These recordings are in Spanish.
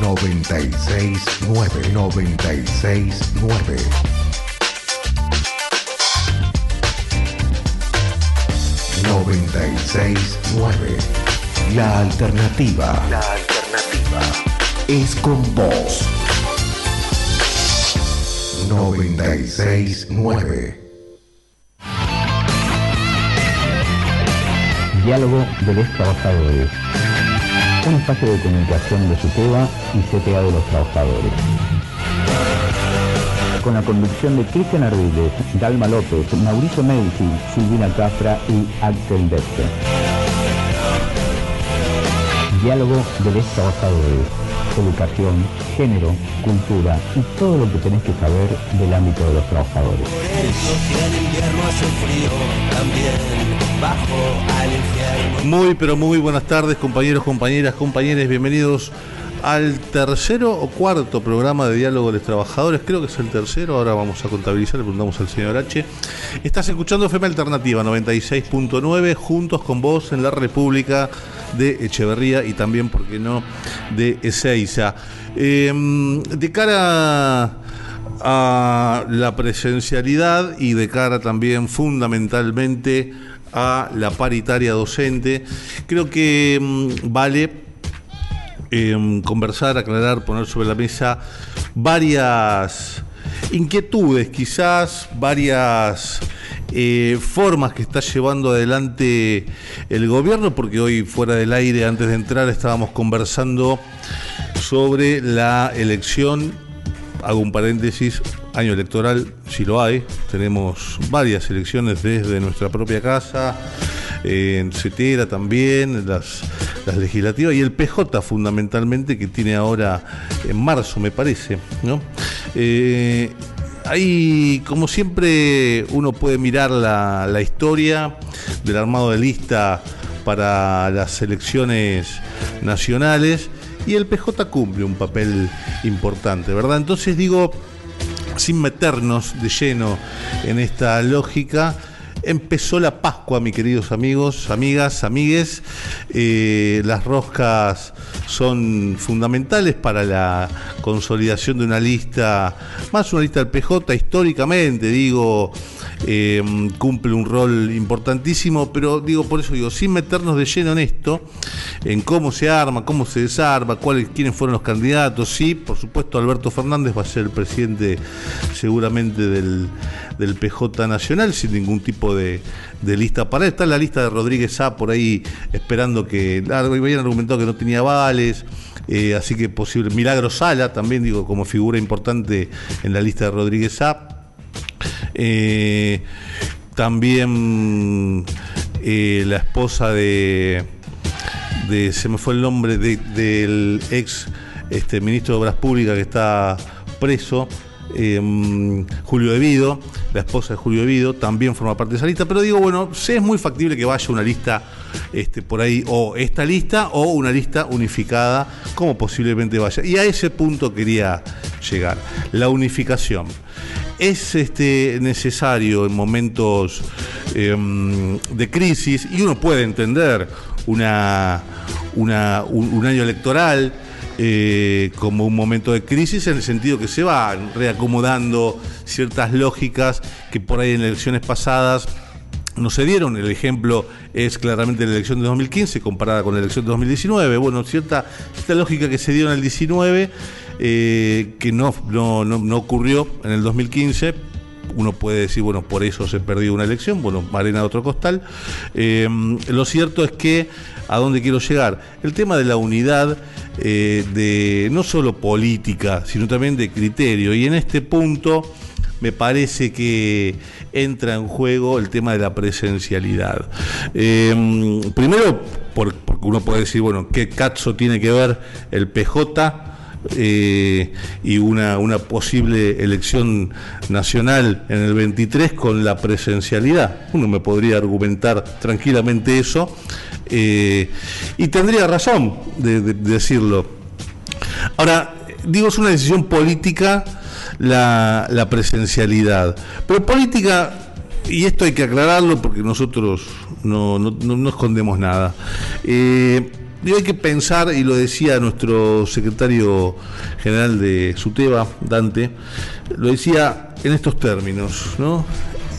969 969 969 La alternativa. La alternativa. Es con vos. 969 Diálogo de los Trabajadores. Un espacio de comunicación de SUTEBA y CTA de los Trabajadores. Con la conducción de Cristian Ardiles, Dalma López, Mauricio Medici, Silvina Cafra y Axel Dexter. Diálogo de los Trabajadores. Educación, género, cultura y todo lo que tenés que saber del ámbito de los trabajadores. Muy, pero muy buenas tardes, compañeros, compañeras, compañeros. Bienvenidos al tercero o cuarto programa de Diálogo de los Trabajadores. Creo que es el tercero. Ahora vamos a contabilizar, le preguntamos al señor H. Estás escuchando FM Alternativa 96.9, juntos con vos en la República de Echeverría y también, ¿por qué no?, de Ezeiza. Em, de cara a la presencialidad y de cara también fundamentalmente a la paritaria docente. Creo que mm, vale em, conversar, aclarar, poner sobre la mesa varias inquietudes, quizás varias eh, formas que está llevando adelante el gobierno, porque hoy fuera del aire, antes de entrar, estábamos conversando sobre la elección, hago un paréntesis, año electoral, si lo hay, tenemos varias elecciones desde nuestra propia casa, en CETERA también, las, las legislativas y el PJ fundamentalmente que tiene ahora en marzo, me parece. ¿no? Eh, ahí, como siempre, uno puede mirar la, la historia del armado de lista para las elecciones nacionales y el PJ cumple un papel importante, ¿verdad? Entonces digo, sin meternos de lleno en esta lógica, empezó la Pascua, mis queridos amigos, amigas, amigues. Eh, las roscas son fundamentales para la consolidación de una lista, más una lista del PJ históricamente, digo, eh, cumple un rol importantísimo, pero digo, por eso digo, sin meternos de lleno en esto, en cómo se arma, cómo se desarma, cuáles, quiénes fueron los candidatos, sí, por supuesto Alberto Fernández va a ser el presidente seguramente del, PJ Nacional, sin ningún tipo de, lista para él. Está la lista de Rodríguez A por ahí esperando que, habían argumentado que no tenía vales. Eh, así que posible. Milagro Sala también, digo, como figura importante en la lista de Rodríguez A. Eh, también eh, la esposa de, se me fue el nombre, de- del ex este, ministro de Obras Públicas que está preso, eh, Julio Evido, la esposa de Julio Evido, también forma parte de esa lista, pero digo, bueno, sí es muy factible que vaya una lista este, por ahí, o esta lista, o una lista unificada, como posiblemente vaya. Y a ese punto quería llegar, la unificación. Es este, necesario en momentos em, de crisis, y uno puede entender una, una- un, año electoral eh, como un momento de crisis en el sentido que se van reacomodando ciertas lógicas que por ahí en elecciones pasadas no se dieron. El ejemplo es claramente la elección de 2015 comparada con la elección de 2019. Bueno, cierta, cierta lógica que se dio en el 19 eh, que no, no, no, ocurrió en el 2015 uno puede decir, bueno, por eso se perdió una elección, bueno, arena de otro costal. Eh, lo cierto es que, ¿a dónde quiero llegar? El tema de la unidad, eh, de no solo política, sino también de criterio. Y en este punto me parece que entra en juego el tema de la presencialidad. Primero, por- porque uno puede decir, bueno, ¿qué cazo tiene que ver el PJ? Eh, y una, una posible elección nacional en el 23 con la presencialidad. Uno me podría argumentar tranquilamente eso eh, y tendría razón de, de- de decirlo. Ahora, digo, es una decisión política la, la presencialidad, pero política, y esto hay que aclararlo porque nosotros no, no- no- no escondemos nada. Eh, Y hay que pensar, y lo decía nuestro secretario general de SUTEBA, Dante, lo decía en estos términos, ¿no?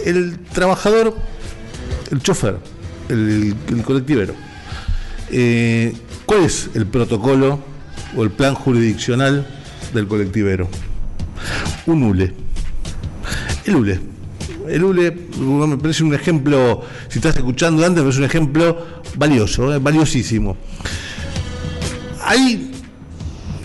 El trabajador, el chofer, el, colectivero, eh, ¿cuál es el protocolo o el plan jurisdiccional del colectivero? Un ULE. El ULE. El ULE me parece un ejemplo, si estás escuchando antes, me parece un ejemplo valioso, eh, valiosísimo. Ahí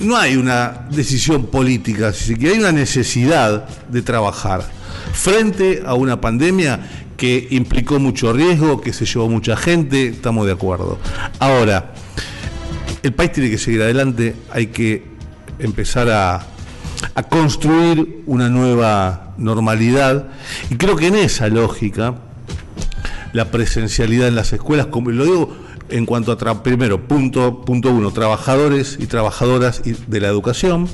no hay una decisión política, que hay una necesidad de trabajar frente a una pandemia que implicó mucho riesgo, que se llevó mucha gente, estamos de acuerdo. Ahora, el país tiene que seguir adelante, hay que empezar a construir una nueva normalidad y creo que en esa lógica la presencialidad en las escuelas, como lo digo en cuanto a, primero, punto, punto uno, trabajadores y trabajadoras de la educación,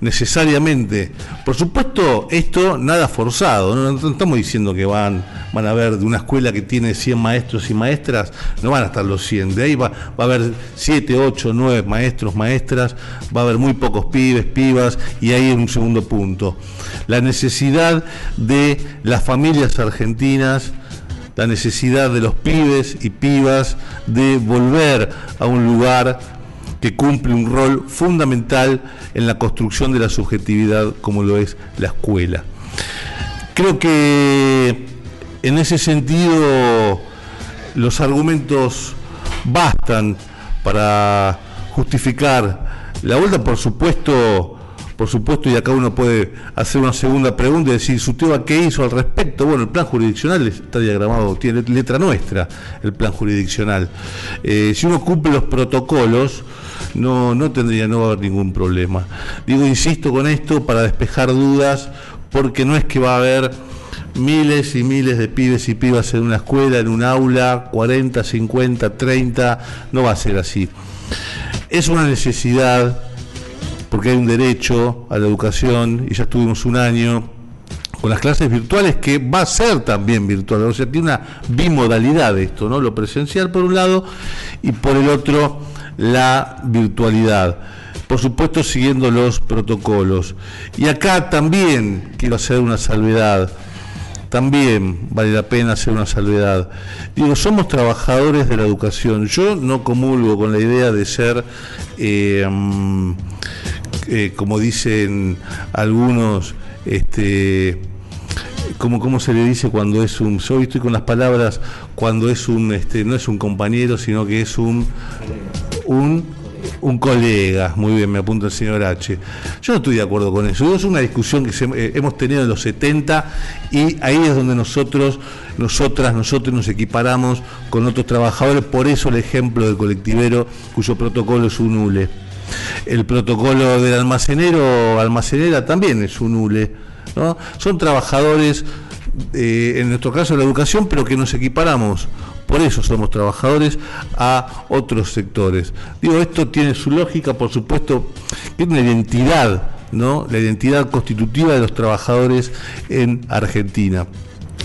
necesariamente, por supuesto, esto nada forzado, no, estamos diciendo que van, van a haber de una escuela que tiene 100 maestros y maestras, no van a estar los 100, de ahí va, va a haber 7, 8, 9 maestros, maestras, va a haber muy pocos pibes, pibas, y ahí un segundo punto, la necesidad de las familias argentinas, la necesidad de los pibes y pibas de volver a un lugar que cumple un rol fundamental en la construcción de la subjetividad como lo es la escuela. Creo que en ese sentido los argumentos bastan para justificar la vuelta, por supuesto, por supuesto, y acá uno puede hacer una segunda pregunta y decir, ¿Suteba qué hizo al respecto? Bueno, el plan jurisdiccional está diagramado, tiene letra nuestra, el plan jurisdiccional. Eh, si uno cumple los protocolos, no, no tendría, no va a haber ningún problema. Digo, insisto con esto para despejar dudas, porque no es que va a haber miles y miles de pibes y pibas en una escuela, en un aula, 40, 50, 30, no va a ser así. Es una necesidad porque hay un derecho a la educación y ya estuvimos un año con las clases virtuales que va a ser también virtual, o sea, tiene una bimodalidad esto, ¿no? Lo presencial por un lado y por el otro la virtualidad. Por supuesto siguiendo los protocolos. Y acá también quiero hacer una salvedad también vale la pena hacer una salvedad. Digo, somos trabajadores de la educación. Yo no comulgo con la idea de ser eh, mm, eh, como dicen algunos, este, como cómo se le dice cuando es un, yo estoy con las palabras, cuando es un, este, no es un compañero, sino que es un, un, un colega, muy bien, me apunta el señor H. Yo no estoy de acuerdo con eso, es una discusión que eh, hemos tenido en los 70 y ahí es donde nosotros, nosotras, nosotros nos equiparamos con otros trabajadores, por eso el ejemplo del colectivero cuyo protocolo es un ULE. El protocolo del almacenero almacenera también es un ULE. ¿no? Son trabajadores, eh, en nuestro caso la educación, pero que nos equiparamos. Por eso somos trabajadores a otros sectores. Digo, esto tiene su lógica, por supuesto, tiene una identidad, ¿no? La identidad constitutiva de los trabajadores en Argentina.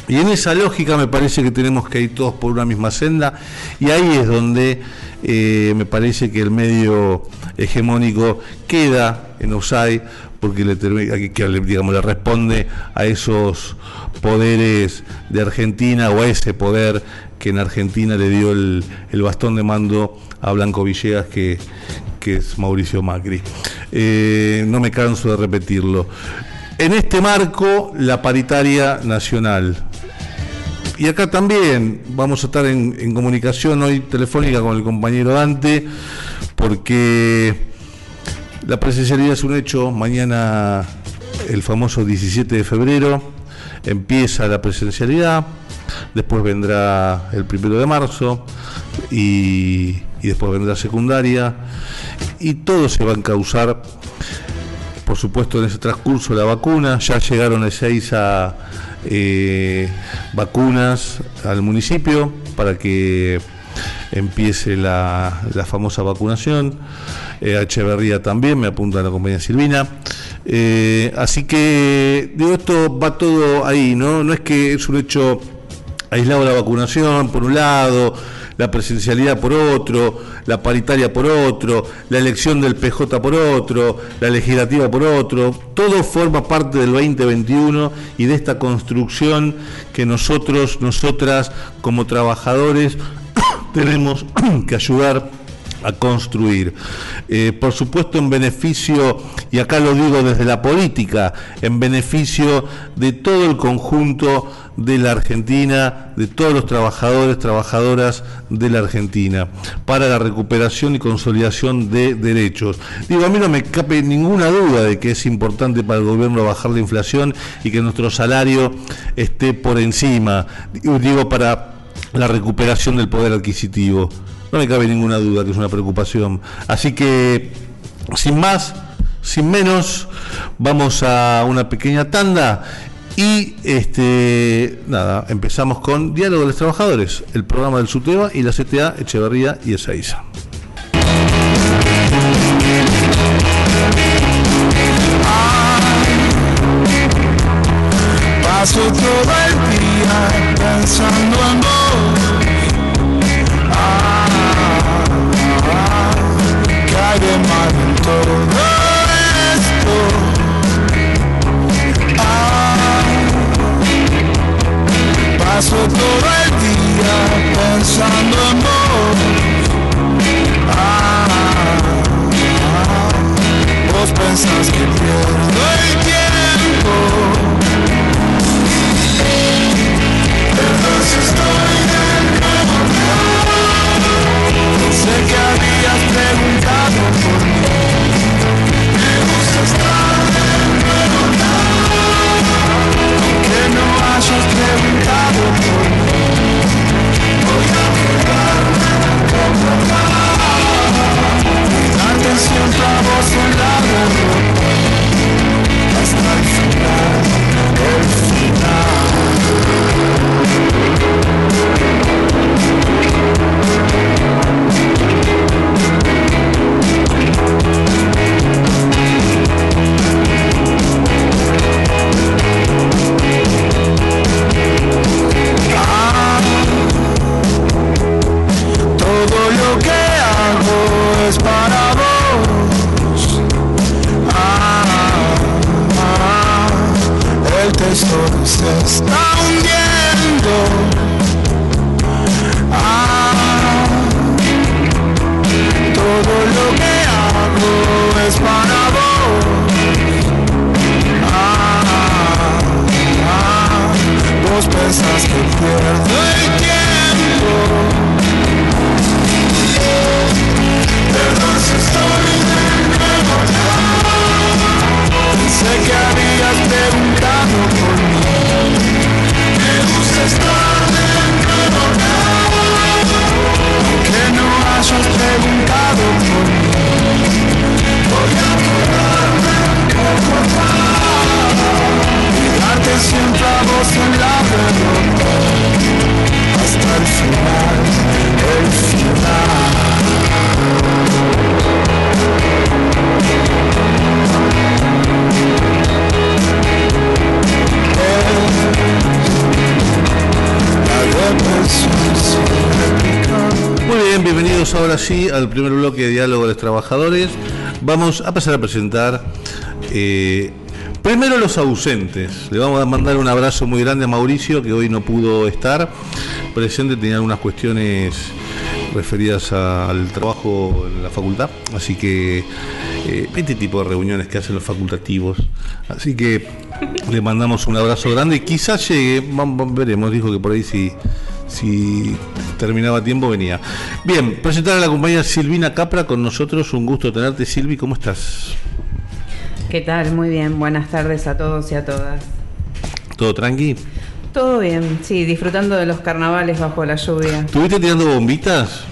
Y en esa lógica me parece que tenemos que ir todos por una misma senda y ahí es donde eh, me parece que el medio hegemónico queda en OSAI porque le, que, digamos, le responde a esos poderes de Argentina o a ese poder que en Argentina le dio el, bastón de mando a Blanco Villegas que, es Mauricio Macri. Eh, no me canso de repetirlo. En este marco, la paritaria nacional y acá también vamos a estar en, comunicación hoy telefónica con el compañero Dante, porque la presencialidad es un hecho. Mañana, el famoso 17 de febrero, empieza la presencialidad. Después vendrá el primero de marzo y, y después vendrá secundaria. Y todo se va a encauzar por supuesto en ese transcurso la vacuna, ya llegaron a eh, vacunas al municipio para que empiece la, famosa vacunación. Eh, Echeverría también, me apunta la compañía Silvina. Eh, así que, digo, esto va todo ahí, ¿no? No es que es un hecho aislado la vacunación, por un lado, la presencialidad por otro, la paritaria por otro, la elección del PJ por otro, la legislativa por otro, todo forma parte del 2021 y de esta construcción que nosotros, nosotras como trabajadores tenemos que ayudar a construir. Eh, por supuesto en beneficio, y acá lo digo desde la política, en beneficio de todo el conjunto de la Argentina, de todos los trabajadores, trabajadoras de la Argentina, para la recuperación y consolidación de derechos. Digo, a mí no me cabe ninguna duda de que es importante para el gobierno bajar la inflación y que nuestro salario esté por encima, digo, para la recuperación del poder adquisitivo. No me cabe ninguna duda que es una preocupación. Así que, sin más, sin menos, vamos a una pequeña tanda y este nada, empezamos con Diálogo de los Trabajadores, el programa del SUTEBA y la CTA Echeverría y Ezeiza. Paso. Paso todo el día pensando en vos. Ah, vos pensás que pierdo el tiempo. Si estoy Sé que habías preguntado Siempre a vos al primer bloque de Diálogo de los Trabajadores. Vamos a pasar a presentar eh, primero los ausentes. Le vamos a mandar un abrazo muy grande a Mauricio, que hoy no pudo estar presente, tenía algunas cuestiones referidas al trabajo en la facultad, así que eh, este tipo de reuniones que hacen los facultativos. Así que le mandamos un abrazo grande quizás llegue, veremos, dijo que por ahí si, si terminaba tiempo venía. Bien, presentar a la compañera Silvina Capra con nosotros, un gusto tenerte Silvi, ¿cómo estás? ¿Qué tal? Muy bien. Buenas tardes a todos y a todas. ¿Todo tranqui? Todo bien, sí, disfrutando de los carnavales bajo la lluvia. ¿Estuviste tirando bombitas?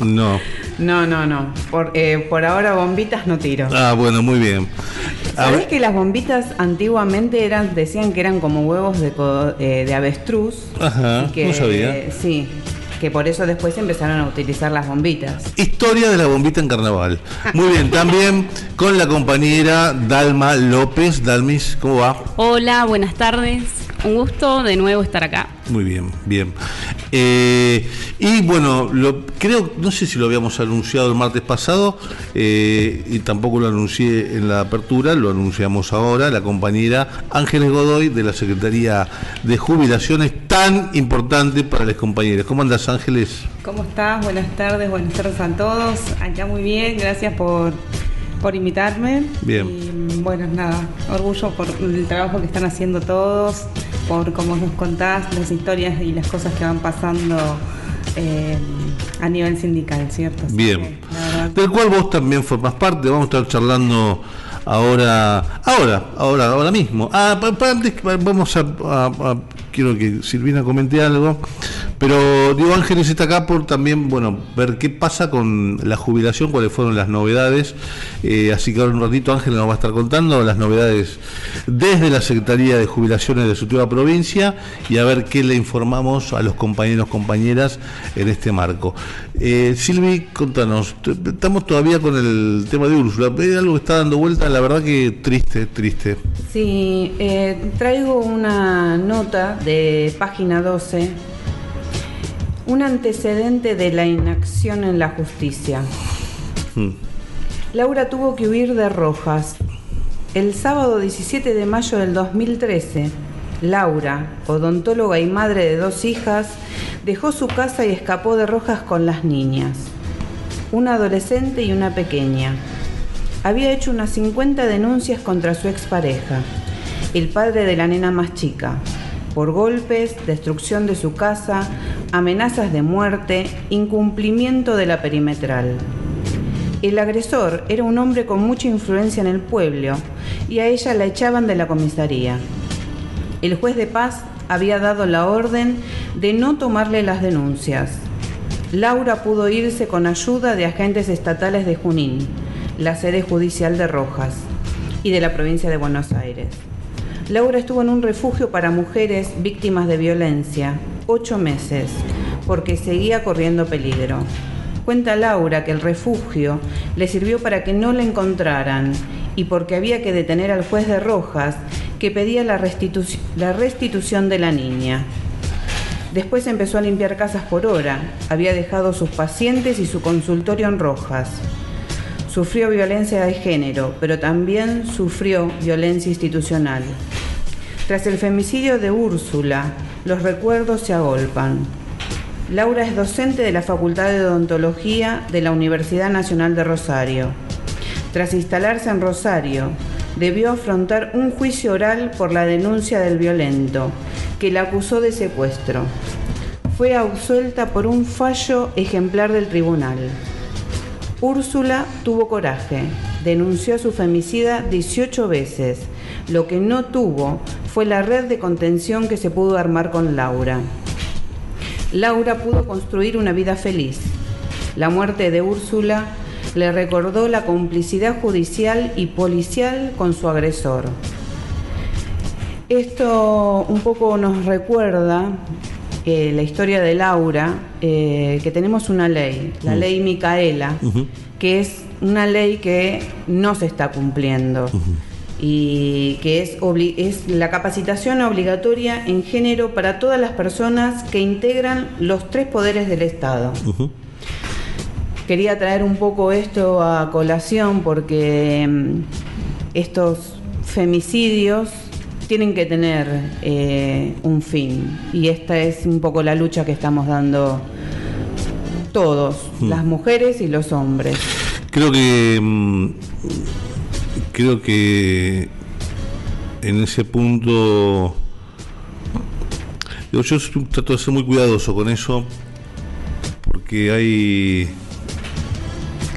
No. No, no, no. Por, eh, por ahora bombitas no tiro. Ah, bueno, muy bien. ¿Sabés que las bombitas antiguamente eran, decían que eran como huevos de, eh, de avestruz? Ajá, que, no sabía. Sí, que por eso después empezaron a utilizar las bombitas. Historia de la bombita en carnaval. Muy bien, también con la compañera Dalma López. Dalmis, ¿cómo va? Hola, buenas tardes. Un gusto de nuevo estar acá. Muy bien, bien. Eh, y bueno, lo, creo, no sé si lo habíamos anunciado el martes pasado, eh, y tampoco lo anuncié en la apertura, lo anunciamos ahora, la compañera Ángeles Godoy de la Secretaría de Jubilaciones, tan importante para las compañeras. ¿Cómo andas Ángeles? ¿Cómo estás? Buenas tardes, buenas tardes a todos. Acá muy bien, gracias por, por invitarme. Bien. Y bueno, nada, orgullo por el trabajo que están haciendo todos, por cómo nos contás las historias y las cosas que van pasando eh, a nivel sindical, ¿cierto? Así Bien. que, Del cual vos también formás parte, vamos a estar charlando ahora, ahora, ahora, ahora mismo. Ah, antes vamos a, a- a- quiero que Silvina comente algo, pero Diego Ángeles está acá por también, bueno, ver qué pasa con la jubilación, cuáles fueron las novedades, Eh, así que ahora un ratito Ángeles nos va a estar contando las novedades desde la Secretaría de Jubilaciones de su nueva provincia y a ver qué le informamos a los compañeros, compañeras en este marco. Eh, Silvi, contanos, estamos todavía con el tema de Úrsula, hay algo que está dando vuelta, la verdad que triste, triste. Sí, eh, traigo una nota de página 12, un antecedente de la inacción en la justicia. Mm. Laura tuvo que huir de Rojas. El sábado 17 de mayo del 2013, Laura, odontóloga y madre de dos hijas, dejó su casa y escapó de Rojas con las niñas, una adolescente y una pequeña. Había hecho unas 50 denuncias contra su expareja, el padre de la nena más chica, por golpes, destrucción de su casa, amenazas de muerte, incumplimiento de la perimetral. El agresor era un hombre con mucha influencia en el pueblo y a ella la echaban de la comisaría. El juez de paz había dado la orden de no tomarle las denuncias. Laura pudo irse con ayuda de agentes estatales de Junín, la sede judicial de Rojas y de la provincia de Buenos Aires. Laura estuvo en un refugio para mujeres víctimas de violencia ocho meses porque seguía corriendo peligro. Cuenta Laura que el refugio le sirvió para que no la encontraran y porque había que detener al juez de Rojas que pedía la, la restitución de la niña. Después empezó a limpiar casas por hora. Había dejado sus pacientes y su consultorio en Rojas. Sufrió violencia de género, pero también sufrió violencia institucional. Tras el femicidio de Úrsula, los recuerdos se agolpan. Laura es docente de la Facultad de Odontología de la Universidad Nacional de Rosario. Tras instalarse en Rosario, debió afrontar un juicio oral por la denuncia del violento, que la acusó de secuestro. Fue absuelta por un fallo ejemplar del tribunal. Úrsula tuvo coraje, denunció a su femicida 18 veces. Lo que no tuvo fue la red de contención que se pudo armar con Laura. Laura pudo construir una vida feliz. La muerte de Úrsula le recordó la complicidad judicial y policial con su agresor. Esto un poco nos recuerda eh, la historia de Laura, eh, que tenemos una ley, la ley Micaela, que es una ley que no se está cumpliendo y que es, la capacitación obligatoria en género para todas las personas que integran los tres poderes del Estado. Quería traer un poco esto a colación porque mm, estos femicidios tienen que tener eh, un fin y esta es un poco la lucha que estamos dando todos, las mujeres y los hombres. Creo que mm, creo que en ese punto yo trato de ser muy cuidadoso con eso porque hay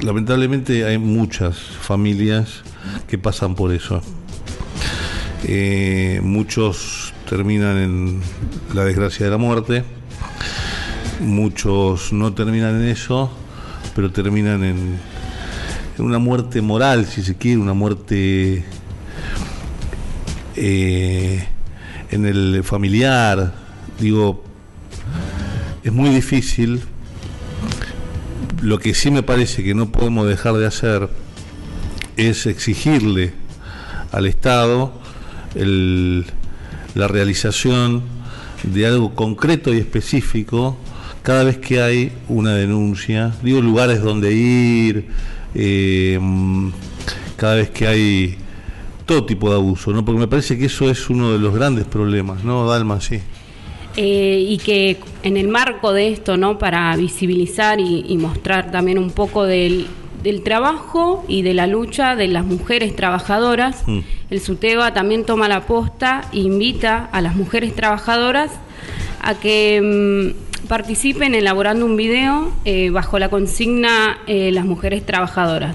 lamentablemente hay muchas familias que pasan por eso. Eh, muchos terminan en la desgracia de la muerte, muchos no terminan en eso, pero terminan en una muerte moral, si se quiere, una muerte eh, en el familiar. Digo, es muy difícil. Lo que sí me parece que no podemos dejar de hacer es exigirle al Estado el- la realización de algo concreto y específico cada vez que hay una denuncia. Digo, lugares donde ir, eh, cada vez que hay todo tipo de abuso, ¿no? Porque me parece que eso es uno de los grandes problemas, ¿no, Dalma? Sí. Eh, y que en el marco de esto, ¿no? Para visibilizar y, y mostrar también un poco del, del trabajo y de la lucha de las mujeres trabajadoras, Mm. el SUTEBA también toma la posta e invita a las mujeres trabajadoras a que mm, participen elaborando un video eh, bajo la consigna eh, Las mujeres trabajadoras.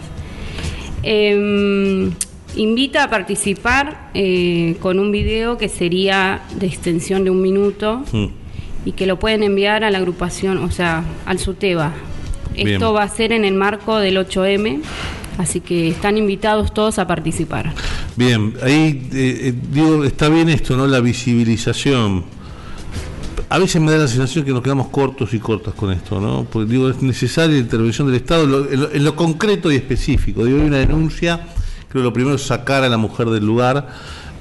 Em, invita a participar eh, con un video que sería de extensión de un minuto Mm. y que lo pueden enviar a la agrupación, o sea, al SUTEBA. Bien. Esto va a ser en el marco del 8M, así que están invitados todos a participar. Bien, ahí eh, eh, digo, está bien esto, ¿no? La visibilización. A veces me da la sensación que nos quedamos cortos y cortas con esto, ¿no? Porque digo, es necesaria la intervención del Estado lo- en, lo, en lo concreto y específico. Digo, hay una denuncia, creo que lo primero es sacar a la mujer del lugar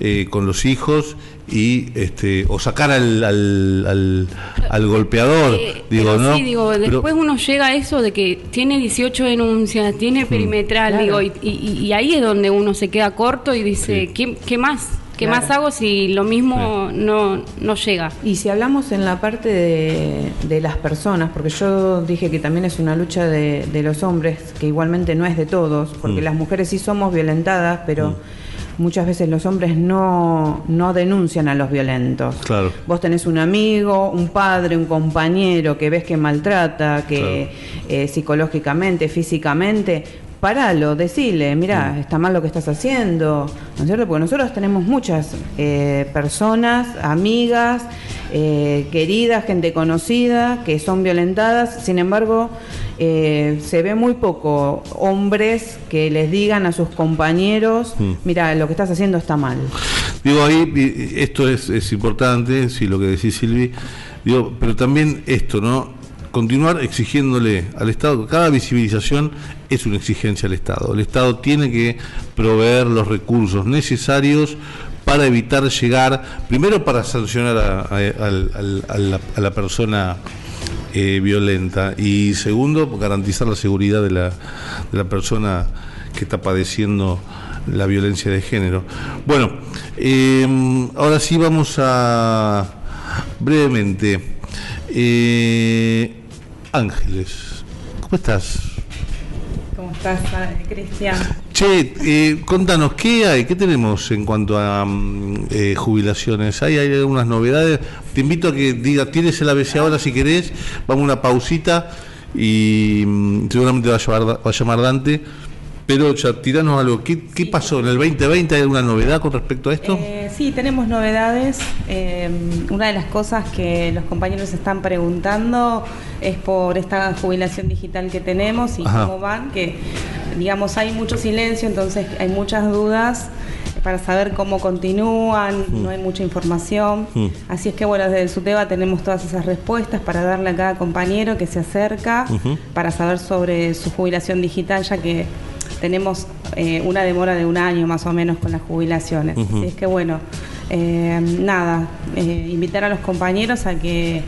eh, con los hijos y este o sacar al, al, al- al golpeador, Eh, digo, pero ¿no? Sí, digo, Pero- después uno llega a eso de que tiene 18 denuncias, tiene Mm. perimetral, Claro. digo, y, y- y ahí es donde uno se queda corto y dice, Sí. ¿qué, qué más? ¿Qué Claro. más hago si lo mismo no, no llega? Y si hablamos en la parte de, de las personas, porque yo dije que también es una lucha de, de los hombres, que igualmente no es de todos, porque Mm. las mujeres sí somos violentadas, pero muchas veces los hombres no, no denuncian a los violentos. Claro. Vos tenés un amigo, un padre, un compañero que ves que maltrata, que eh, psicológicamente, físicamente, paralo, decile, mira, está mal lo que estás haciendo, ¿no es cierto? Porque nosotros tenemos muchas eh, personas, amigas, eh, queridas, gente conocida, que son violentadas, sin embargo, eh, se ve muy poco hombres que les digan a sus compañeros, Mm. mira, lo que estás haciendo está mal. Digo, ahí esto es, es importante, sí, lo que decís Silvi, digo, pero también esto, ¿no? Continuar exigiéndole al Estado, cada visibilización es una exigencia al Estado. El Estado tiene que proveer los recursos necesarios para evitar llegar, primero para sancionar a, la, persona eh, violenta y segundo, garantizar la seguridad de la, persona que está padeciendo la violencia de género. Bueno, eh, ahora sí vamos a brevemente. Eh, Ángeles, ¿cómo estás? ¿Cómo estás, eh, Cristian? Che, eh, contanos, ¿qué hay? ¿Qué tenemos en cuanto a mm, eh, jubilaciones? ¿Hay, ¿Hay algunas novedades? Te invito a que diga, tienes el ABC ahora si querés, vamos a una pausita y mm, seguramente va a, llamar, va a llamar Dante, pero ya tiranos algo. ¿Qué, qué pasó en el 2020? ¿Hay alguna novedad con respecto a esto? Eh, sí, tenemos novedades. Eh, una de las cosas que los compañeros están preguntando es por esta jubilación digital que tenemos y Ajá. cómo van, que digamos hay mucho silencio, entonces hay muchas dudas para saber cómo continúan, no hay mucha información. Mm. Así es que bueno, desde el SUTEBA tenemos todas esas respuestas para darle a cada compañero que se acerca para saber sobre su jubilación digital, ya que tenemos eh, una demora de un año más o menos con las jubilaciones. Así es que bueno, eh, nada, eh, invitar a los compañeros a que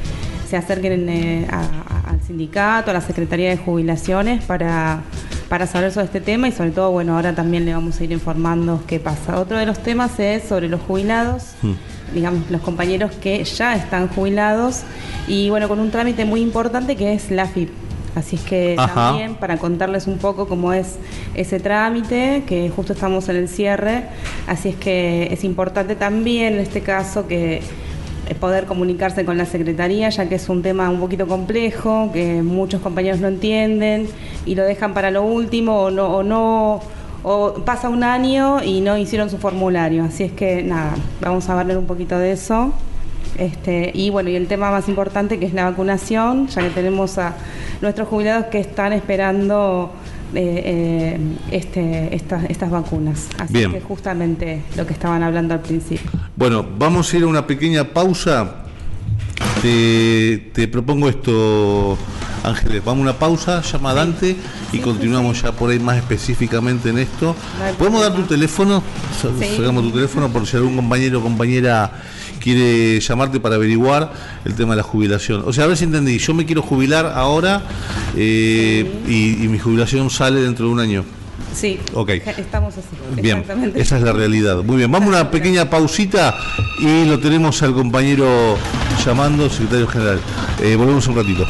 se acerquen a- a- al sindicato, a la Secretaría de Jubilaciones para, para saber sobre este tema y sobre todo, bueno, ahora también le vamos a ir informando qué pasa. Otro de los temas es sobre los jubilados Mm. digamos, los compañeros que ya están jubilados y bueno, con un trámite muy importante que es la FIP. Así es que Ajá. también para contarles un poco cómo es ese trámite, que justo estamos en el cierre, así es que es importante también en este caso que eh, poder comunicarse con la Secretaría, ya que es un tema un poquito complejo, que muchos compañeros no entienden y lo dejan para lo último o no, o no o pasa un año y no hicieron su formulario. Así es que nada, vamos a hablar un poquito de eso. Este, y bueno, y el tema más importante que es la vacunación, ya que tenemos a nuestros jubilados que están esperando eh, eh, este, estas, estas vacunas. Así Bien. que justamente lo que estaban hablando al principio. Bueno, vamos a ir a una pequeña pausa. Te, te propongo esto, Ángeles, vamos a una pausa, llama a Dante y continuamos ya por ahí más específicamente en esto. No ¿Podemos dar tu teléfono? Sacamos tu teléfono por si algún compañero o compañera quiere llamarte para averiguar el tema de la jubilación. O sea, a ver si entendí, yo me quiero jubilar ahora eh, y, y mi jubilación sale dentro de un año. Sí, Ok. estamos así. Bien, exactamente. esa es la realidad. Muy bien, vamos a una pequeña pausita y lo tenemos al compañero llamando, secretario general. Eh, volvemos un ratito.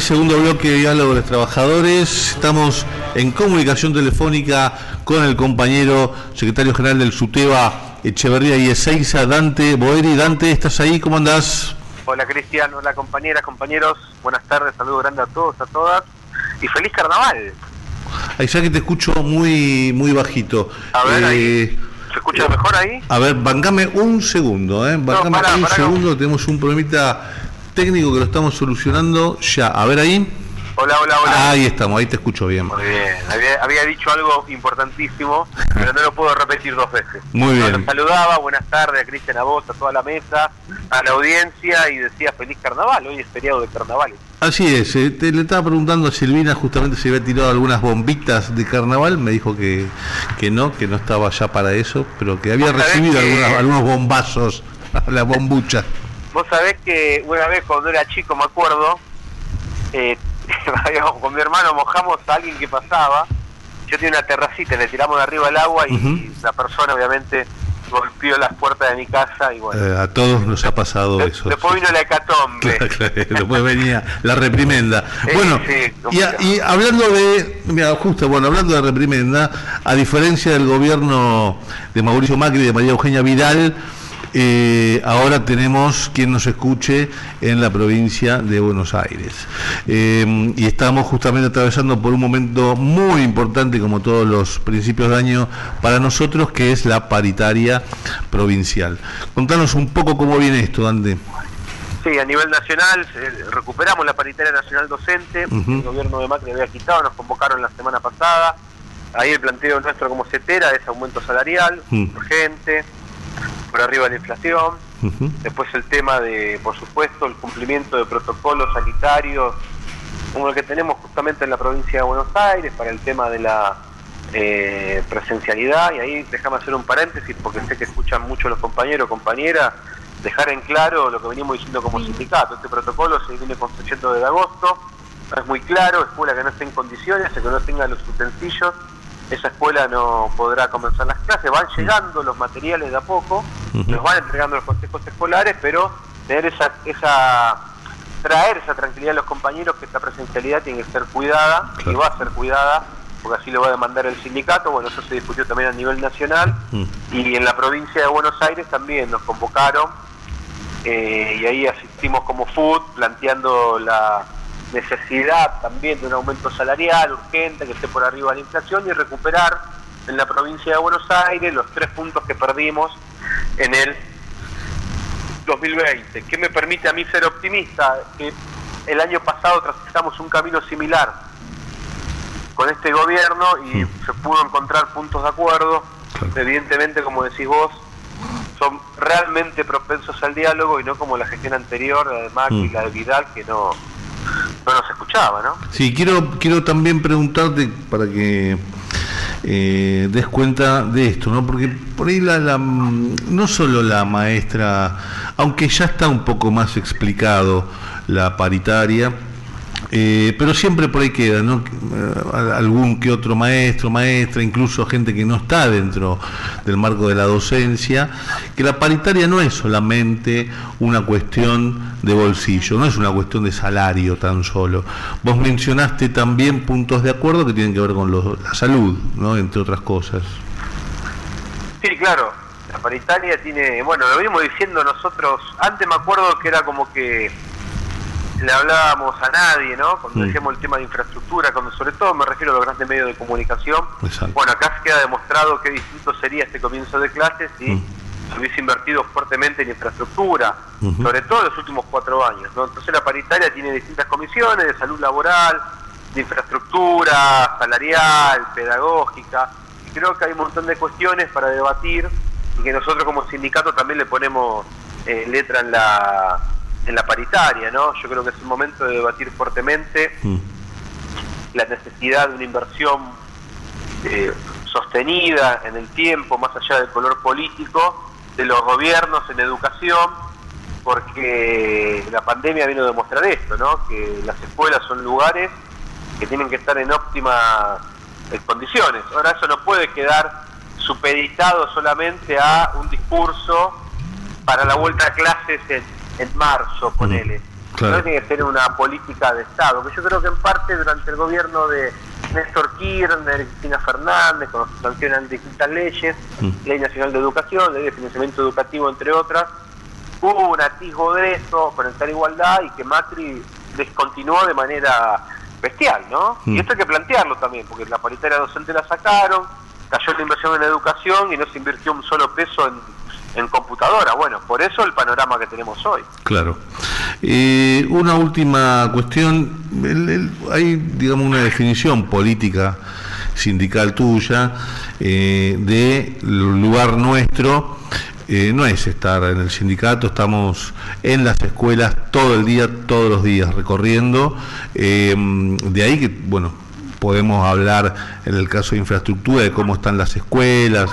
Segundo bloque de diálogo de los trabajadores. Estamos en comunicación telefónica con el compañero secretario general del SUTEBA Echeverría y Ezeiza, Dante Boeri. Dante, ¿estás ahí? ¿Cómo andás? Hola Cristian, hola compañeras, compañeros, buenas tardes, saludo grande a todos, a todas y feliz carnaval. Ahí ya que te escucho muy muy bajito. A ver, Eh, ahí. ¿Se escucha mejor ahí? A ver, bancame un segundo, ¿eh? Bancame un segundo, tenemos un problemita técnico que lo estamos solucionando ya. A ver ahí. Hola, hola, hola. Ahí estamos, ahí te escucho bien. Muy bien, había, había dicho algo importantísimo, pero no lo puedo repetir dos veces. Muy bien. Saludaba, buenas tardes a Cristian, a vos, a toda la mesa, a la audiencia y decía feliz carnaval, hoy es feriado de carnavales. Así es, eh, te- le estaba preguntando a Silvina justamente si había tirado algunas bombitas de carnaval, me dijo que, que no, que no estaba ya para eso, pero que había recibido que- algunas- algunos bombazos, las bombuchas. Vos sabés que una vez cuando era chico, me acuerdo, eh, con mi hermano mojamos a alguien que pasaba. Yo tenía una terracita, le tiramos de arriba el agua y la persona obviamente golpeó las puertas de mi casa y bueno. Eh, a todos nos ha pasado de- eso. después vino la hecatombe. Claro, claro, Después venía la reprimenda. Bueno, sí, y, a- complicado. y hablando de, mira, justo, bueno, hablando de reprimenda, a diferencia del gobierno de Mauricio Macri y de María Eugenia Vidal, eh, ahora tenemos quien nos escuche en la provincia de Buenos Aires. Eh, y estamos justamente atravesando por un momento muy importante, como todos los principios de año, para nosotros, que es la paritaria provincial. Contanos un poco cómo viene esto, Dante. Sí, a nivel nacional eh, recuperamos la paritaria nacional docente, el gobierno de Macri había quitado, nos convocaron la semana pasada, ahí el planteo nuestro como CETERA es aumento salarial, Mm. urgente, por arriba de la inflación, después el tema de, por supuesto, el cumplimiento de protocolos sanitarios, como el que tenemos justamente en la provincia de Buenos Aires, para el tema de la eh, presencialidad, y ahí déjame hacer un paréntesis, porque sé que escuchan mucho los compañeros, compañeras, dejar en claro lo que venimos diciendo como sindicato. Este protocolo se viene construyendo desde agosto, es muy claro, escuela que no esté en condiciones, que no tenga los utensilios, esa escuela no podrá comenzar las clases, van llegando los materiales de a poco, Ujú. nos van entregando los consejos escolares, pero tener esa, esa traer esa tranquilidad a los compañeros que esta presencialidad tiene que ser cuidada y va a ser cuidada porque así lo va a demandar el sindicato, bueno, eso se discutió también a nivel nacional. Y en la provincia de Buenos Aires también nos convocaron eh, y ahí asistimos como FUT planteando la necesidad también de un aumento salarial urgente que esté por arriba de la inflación y recuperar en la provincia de Buenos Aires los tres puntos que perdimos en el 2020. ¿Qué me permite a mí ser optimista? Que el año pasado transitamos un camino similar con este gobierno y se pudo encontrar puntos de acuerdo. Evidentemente, como decís vos, son realmente propensos al diálogo y no como la gestión anterior, Macri y Mm. la de Vidal, que no, no nos escuchaba, ¿no? Sí, quiero, quiero también preguntarte para que eh, des cuenta de esto, ¿no? Porque por ahí la, la- no solo la maestra, aunque ya está un poco más explicado la paritaria, eh, pero siempre por ahí queda, ¿no? Eh, algún que otro maestro, maestra, incluso gente que no está dentro del marco de la docencia, que la paritaria no es solamente una cuestión de bolsillo, no es una cuestión de salario tan solo. Vos mencionaste también puntos de acuerdo que tienen que ver con los- la salud, ¿no? Entre otras cosas. Sí, claro. La paritaria tiene, bueno, lo venimos diciendo nosotros, antes me acuerdo que era como que le hablábamos a nadie, ¿no? Cuando Mm. decíamos el tema de infraestructura, cuando sobre todo me refiero a los grandes medios de comunicación. Exacto. Bueno, acá queda demostrado qué distinto sería este comienzo de clases si Mm. se hubiese invertido fuertemente en infraestructura, sobre todo en los últimos cuatro años, ¿no? Entonces la paritaria tiene distintas comisiones de salud laboral, de infraestructura, salarial, pedagógica, y creo que hay un montón de cuestiones para debatir y que nosotros como sindicato también le ponemos eh, letra en la, en la paritaria, ¿no? Yo creo que es el momento de debatir fuertemente Mm. la necesidad de una inversión eh, sostenida en el tiempo, más allá del color político, de los gobiernos en educación, porque la pandemia vino a demostrar esto, ¿no? que las escuelas son lugares que tienen que estar en óptimas condiciones. Ahora eso no puede quedar supeditado solamente a un discurso para la vuelta a clases en, en marzo, ponele. claro. No tiene que ser una política de Estado, que yo creo que en parte durante el gobierno de Néstor Kirchner, Cristina Fernández, cuando se sancionan distintas leyes, Mm. Ley Nacional de Educación, Ley de Financiamiento Educativo, entre otras, hubo un atisbo de eso, con esta igualdad, y que Macri descontinuó de manera bestial, ¿no? Mm. Y esto hay que plantearlo también, porque la paritaria docente la sacaron, cayó la inversión en educación y no se invirtió un solo peso en, en computadora. Bueno, por eso el panorama que tenemos hoy. Claro. Eh, una última cuestión. El- hay, digamos, una definición política sindical tuya eh, de lugar nuestro. Eh, no es estar en el sindicato, estamos en las escuelas todo el día, todos los días recorriendo. Eh, de ahí que, bueno, podemos hablar en el caso de infraestructura, de cómo están las escuelas,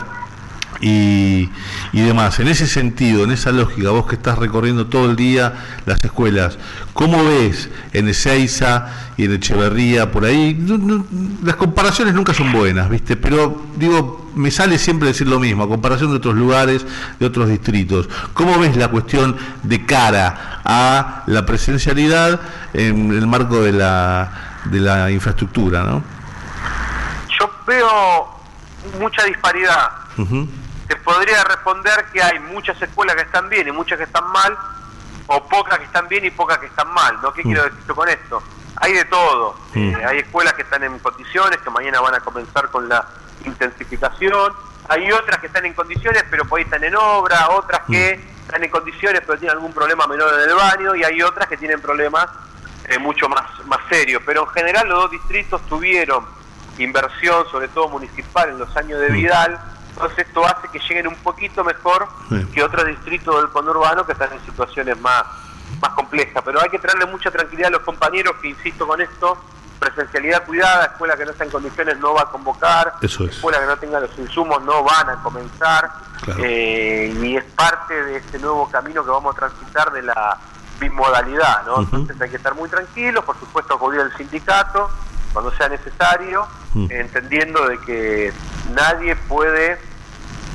y, y demás. En ese sentido, en esa lógica, vos que estás recorriendo todo el día las escuelas, ¿cómo ves en Ezeiza y en Echeverría por ahí? No- no- las comparaciones nunca son buenas, ¿viste? Pero digo, me sale siempre decir lo mismo, a comparación de otros lugares, de otros distritos. ¿Cómo ves la cuestión de cara a la presencialidad en el marco de la, de la infraestructura, ¿no? Yo veo mucha disparidad. Ujú. Te podría responder que hay muchas escuelas que están bien y muchas que están mal, o pocas que están bien y pocas que están mal. ¿no? ¿Qué Mm. quiero decir con esto? Hay de todo. Mm. Eh, hay escuelas que están en condiciones, que mañana van a comenzar con la intensificación. Hay otras que están en condiciones, pero por ahí están en obra. Otras que están en condiciones, pero tienen algún problema menor en el baño. Y hay otras que tienen problemas eh, mucho más, más serios. Pero en general los dos distritos tuvieron inversión, sobre todo municipal, en los años de Mm. Vidal. Entonces esto hace que lleguen un poquito mejor Sí. que otros distritos del conurbano que están en situaciones más, más complejas. Pero hay que traerle mucha tranquilidad a los compañeros que, insisto con esto, presencialidad cuidada, escuela que no está en condiciones no va a convocar, Eso es. escuela que no tenga los insumos no van a comenzar, Claro. eh, y es parte de este nuevo camino que vamos a transitar de la bimodalidad, ¿no? Entonces hay que estar muy tranquilos, por supuesto acudir al sindicato cuando sea necesario, entendiendo de que nadie puede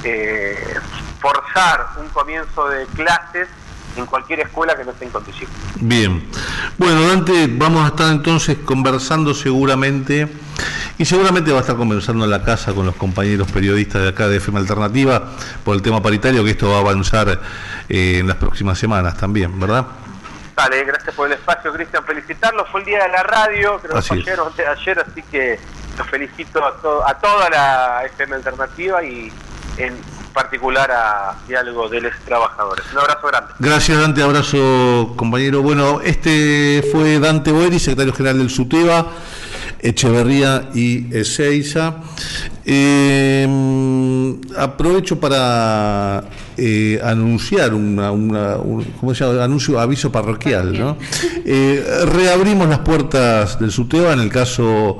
eh, forzar un comienzo de clases en cualquier escuela que no esté en condiciones. Bien. Bueno, Dante, vamos a estar entonces conversando seguramente, y seguramente va a estar conversando en la casa con los compañeros periodistas de acá de FM Alternativa por el tema paritario, que esto va a avanzar eh, en las próximas semanas también, ¿verdad? Gracias por el espacio, Cristian. Felicitarlos. Fue el día de la radio, creo que ayer antes de ayer, así que los felicito a, to- a toda la FM Alternativa y en particular a Diálogo de los Trabajadores. Un abrazo grande. Gracias Dante, abrazo compañero. Bueno, este fue Dante Boeri, secretario general del SUTEBA, Echeverría y Ezeiza. Eh, aprovecho para eh, anunciar una, una- un, ¿cómo se llama? Anuncio, aviso parroquial, ¿no? Eh, reabrimos las puertas del SUTEBA en el caso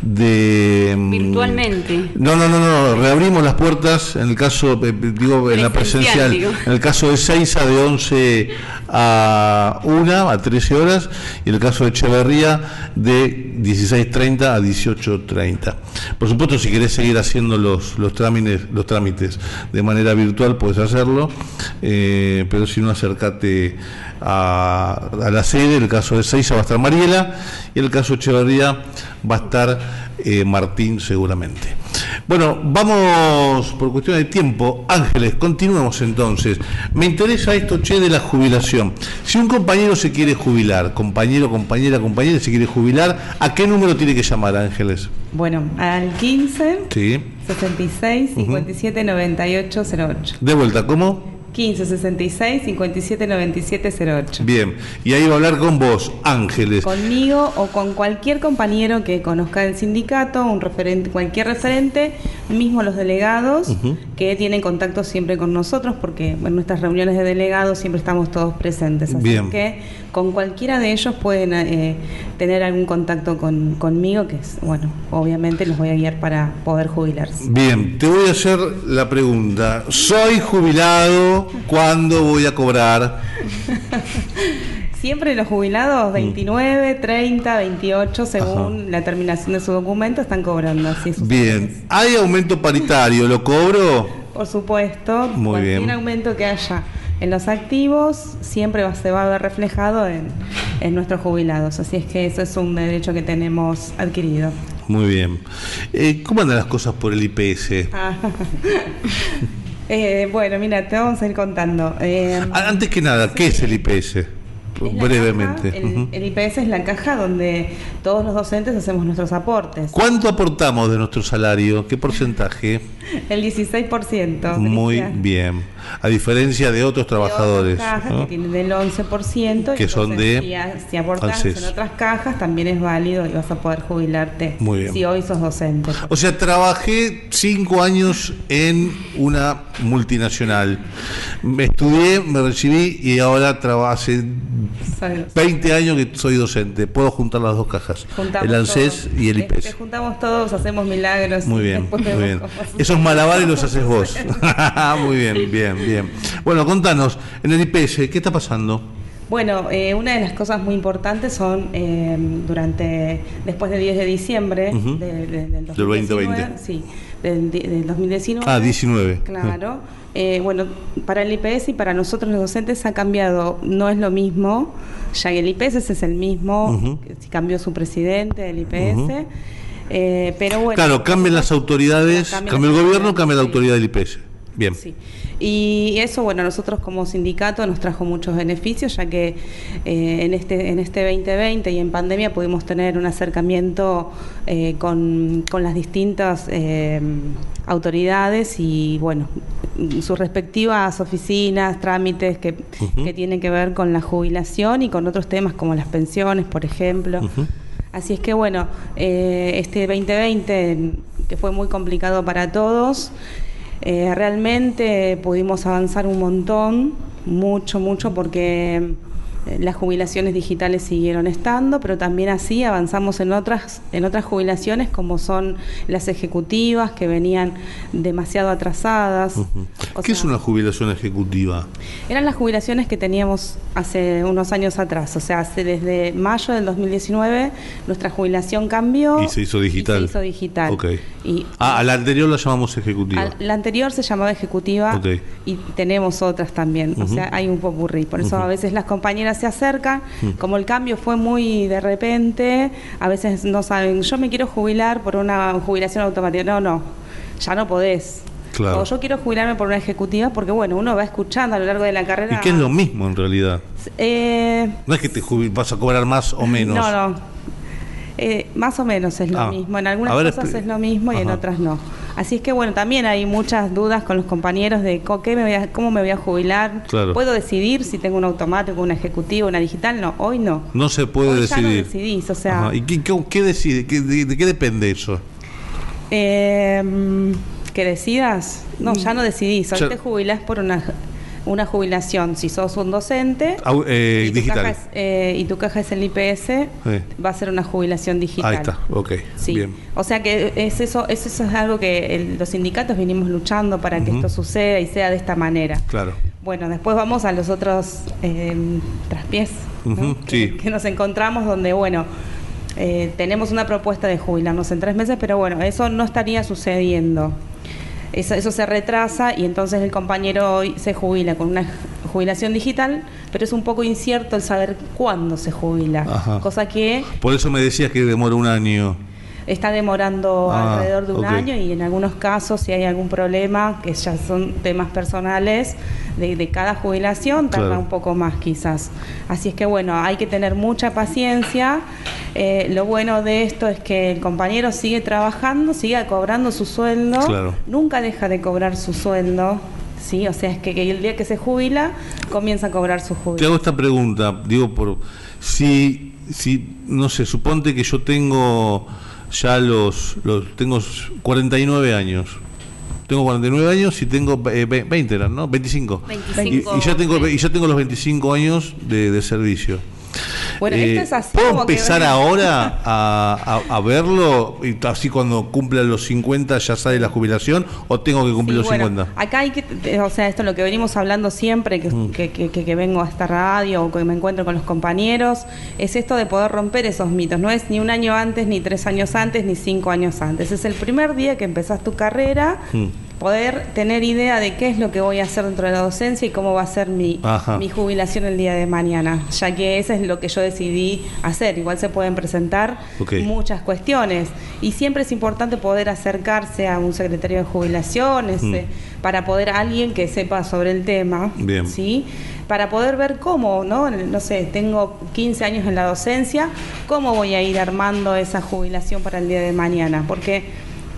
de... mm, Virtualmente. no, no, no, no, reabrimos las puertas en el caso, eh, digo, en la Presencial, presencial, digo. en el caso de Seiza de 11 a 1, a 13 horas, y en el caso de Echeverría de 16.30 a 18.30. Por supuesto, si querés seguir haciendo los, los, trámites, los trámites de manera virtual, puedes hacerlo, eh, pero si no, acércate a, a la sede, el caso de Seiza va a estar Mariela, y el caso de Echeverría va a estar eh, Martín seguramente. Bueno, vamos por cuestión de tiempo. Ángeles, continuemos entonces. Me interesa esto, che, de la jubilación. Si un compañero se quiere jubilar, compañero, compañera, compañera, se quiere jubilar, ¿a qué número tiene que llamar, Ángeles? Bueno, al 15 Sí. 66 57 98 08. De vuelta, ¿cómo? 15 66 57 97 08. Bien. Y ahí va a hablar con vos, Ángeles. Conmigo o con cualquier compañero que conozca el sindicato, un referente, cualquier referente, mismo los delegados que tienen contacto siempre con nosotros, porque en nuestras reuniones de delegados siempre estamos todos presentes. Así Bien. que con cualquiera de ellos pueden eh, tener algún contacto con, conmigo, que es, bueno, obviamente los voy a guiar para poder jubilarse. Bien, te voy a hacer la pregunta. Soy jubilado, ¿cuándo voy a cobrar? Siempre los jubilados 29, 30, 28, según Ajá. la terminación de su documento, están cobrando así Bien, ¿hay aumento paritario? ¿Lo cobro? Por supuesto, Muy cualquier bien. aumento que haya en los activos siempre va- se va a ver reflejado en, en nuestros jubilados. Así es que eso es un derecho que tenemos adquirido. Muy bien. Eh, ¿Cómo andan las cosas por el IPS? Ah. Eh, bueno, mira, te vamos a ir contando. Eh, Antes que nada, ¿qué es el IPS? Es la Brevemente. caja, el, el IPS es la caja donde todos los docentes hacemos nuestros aportes. ¿Cuánto aportamos de nuestro salario? ¿Qué porcentaje? El 16%. Muy bien. A diferencia de otros Y trabajadores. otras cajas ¿no? que tienen del 11%. y Que son entonces de Si, a- si en otras cajas, también es válido y vas a poder jubilarte. Muy bien. Si hoy sos docente. O sea, trabajé cinco años en una multinacional. Me estudié, me recibí y ahora trabajo hace Soy- 20 años que soy docente. Puedo juntar las dos cajas. juntamos el ANSES todos. y el Te- Te IPS. juntamos todos, hacemos milagros. Muy y bien, muy bien. Esos malabares los haces vos. muy bien, bien, bien. Bueno, contanos, en el IPS, ¿qué está pasando? Bueno, eh, una de las cosas muy importantes son eh, durante, después del 10 de diciembre de- de- del Del 2019, 2020. Sí, del, di- del 2019. Ah, 19. Claro. Eh, bueno, para el IPS y para nosotros los docentes ha cambiado, no es lo mismo, ya que el IPS es el mismo, cambió su presidente del IPS, eh, pero bueno. Claro, cambian las autoridades, Cambian cambia el gobierno, cambia la autoridad del IPS. Bien. Sí. Y eso, bueno, nosotros como sindicato nos trajo muchos beneficios, ya que eh, en, este, en este 2020 y en pandemia pudimos tener un acercamiento eh, con, con las distintas eh, autoridades y, bueno, sus respectivas oficinas, trámites que, que tienen que ver con la jubilación y con otros temas como las pensiones, por ejemplo. Así es que bueno, eh, este 2020, que fue muy complicado para todos, eh, realmente pudimos avanzar un montón, mucho, mucho, porque las jubilaciones digitales siguieron estando, pero también así avanzamos en otras, en otras jubilaciones como son las ejecutivas que venían demasiado atrasadas. ¿Qué sea, es una jubilación ejecutiva? Eran las jubilaciones que teníamos hace unos años atrás, o sea, hace desde mayo del 2019 nuestra jubilación cambió Y se hizo digital. y se hizo digital. Y Ah, a la anterior la llamamos ejecutiva. la anterior se llamaba ejecutiva y tenemos otras también, o sea, hay un popurrí. Por eso a veces las compañeras se acercan, Mm. como el cambio fue muy de repente, a veces no saben, yo me quiero jubilar por una jubilación automática. No, no, ya no podés. Claro. O yo quiero jubilarme por una ejecutiva porque, bueno, uno va escuchando a lo largo de la carrera. ¿Y qué es lo mismo en realidad? Eh, No es que te vas a cobrar más o menos. No, no. Eh, más o menos es lo Ah, mismo. En algunas ver, cosas expli- es lo mismo y en otras no. Así es que bueno, también hay muchas dudas con los compañeros de co- qué me voy a- cómo me voy a jubilar. Claro. ¿Puedo decidir si tengo un automático, una ejecutiva, una digital? No, hoy no. No se puede Hoy ya no decidir. decidís, o sea- Ajá. ¿Y qué, qué- qué decide? ¿Qué- de, de qué depende eso? Eh, que decidas. No, ya no decidís. Hoy Ya- te jubilás por una, una jubilación. Si sos un docente Au- eh, y, tu digital. caja es, eh, y tu caja es el IPS, Sí. va a ser una jubilación digital. Ahí está, ok. Sí. Bien. O sea que es eso, es eso es algo que el- los sindicatos vinimos luchando para que esto suceda y sea de esta manera. Claro. Bueno, después vamos a los otros eh, traspiés que, que nos encontramos donde, bueno, eh, tenemos una propuesta de jubilarnos en tres meses, pero bueno, eso no estaría sucediendo. Eso, eso se retrasa y entonces el compañero hoy se jubila con una jubilación digital, pero es un poco incierto el saber cuándo se jubila. Ajá. Cosa que Por eso me decías que demora un año. Está demorando Ah, alrededor de un año y en algunos casos si hay algún problema, que ya son temas personales de, de cada jubilación, tarda Claro. un poco más quizás. Así es que bueno, hay que tener mucha paciencia. Eh, lo bueno de esto es que el compañero sigue trabajando, sigue cobrando su sueldo, Claro. nunca deja de cobrar su sueldo. Sí, o sea, es que, que el día que se jubila comienza a cobrar su Te jubilación. hago esta pregunta, digo, por si, si no sé, suponte que yo tengo ya los, los tengo 49 años. Tengo 49 años y tengo eh, ve- 20, eran, ¿no? 25. 25, Y, y ya tengo, y ya tengo los 25 años de, de servicio. Bueno, Eh, esto es así ¿Puedo como que- empezar ahora a, a- a verlo y así cuando cumpla los 50 ya sale la jubilación o tengo que cumplir Sí, los bueno, 50? Acá hay que, eh, o sea, esto es lo que venimos hablando siempre, que, Mm. que, que- que- que vengo a esta radio o que me encuentro con los compañeros, es esto de poder romper esos mitos. No es ni un año antes, ni tres años antes, ni cinco años antes. Es el primer día que empezás tu carrera, Mm. Poder tener idea de qué es lo que voy a hacer dentro de la docencia y cómo va a ser mi, mi jubilación el día de mañana, ya que eso es lo que yo decidí hacer. Igual se pueden presentar muchas cuestiones y siempre es importante poder acercarse a un secretario de jubilaciones Mm. eh, para poder alguien que sepa sobre el tema, Bien. ¿sí? Para poder ver cómo, ¿no? No sé, tengo 15 años en la docencia, ¿cómo voy a ir armando esa jubilación para el día de mañana? Porque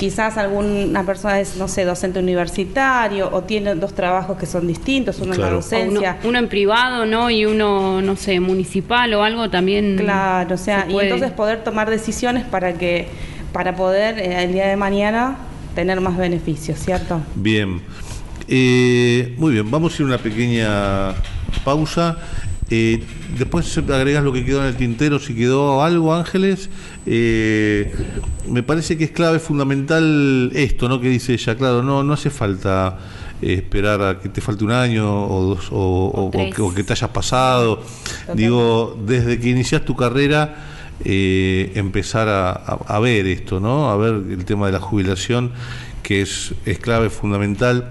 quizás alguna persona es, no sé, docente universitario o tiene dos trabajos que son distintos, uno en la docencia. uno, uno en privado, ¿no? Y uno, no sé, municipal o algo también. Claro, o sea, se y entonces poder tomar decisiones para que para poder eh, el día de mañana tener más beneficios, ¿cierto? Bien. Eh, muy bien, vamos a ir a una pequeña pausa. Eh, después agregas lo que quedó en el tintero, si quedó algo, Ángeles. Eh, me parece que es clave, fundamental esto, ¿no? Que dice ella, claro, no, no hace falta eh, esperar a que te falte un año o dos o, o- o tres. que, o que te hayas pasado. Digo, desde que inicias tu carrera, eh, empezar a, a- a ver esto, ¿no? A ver el tema de la jubilación, que es, es clave, fundamental.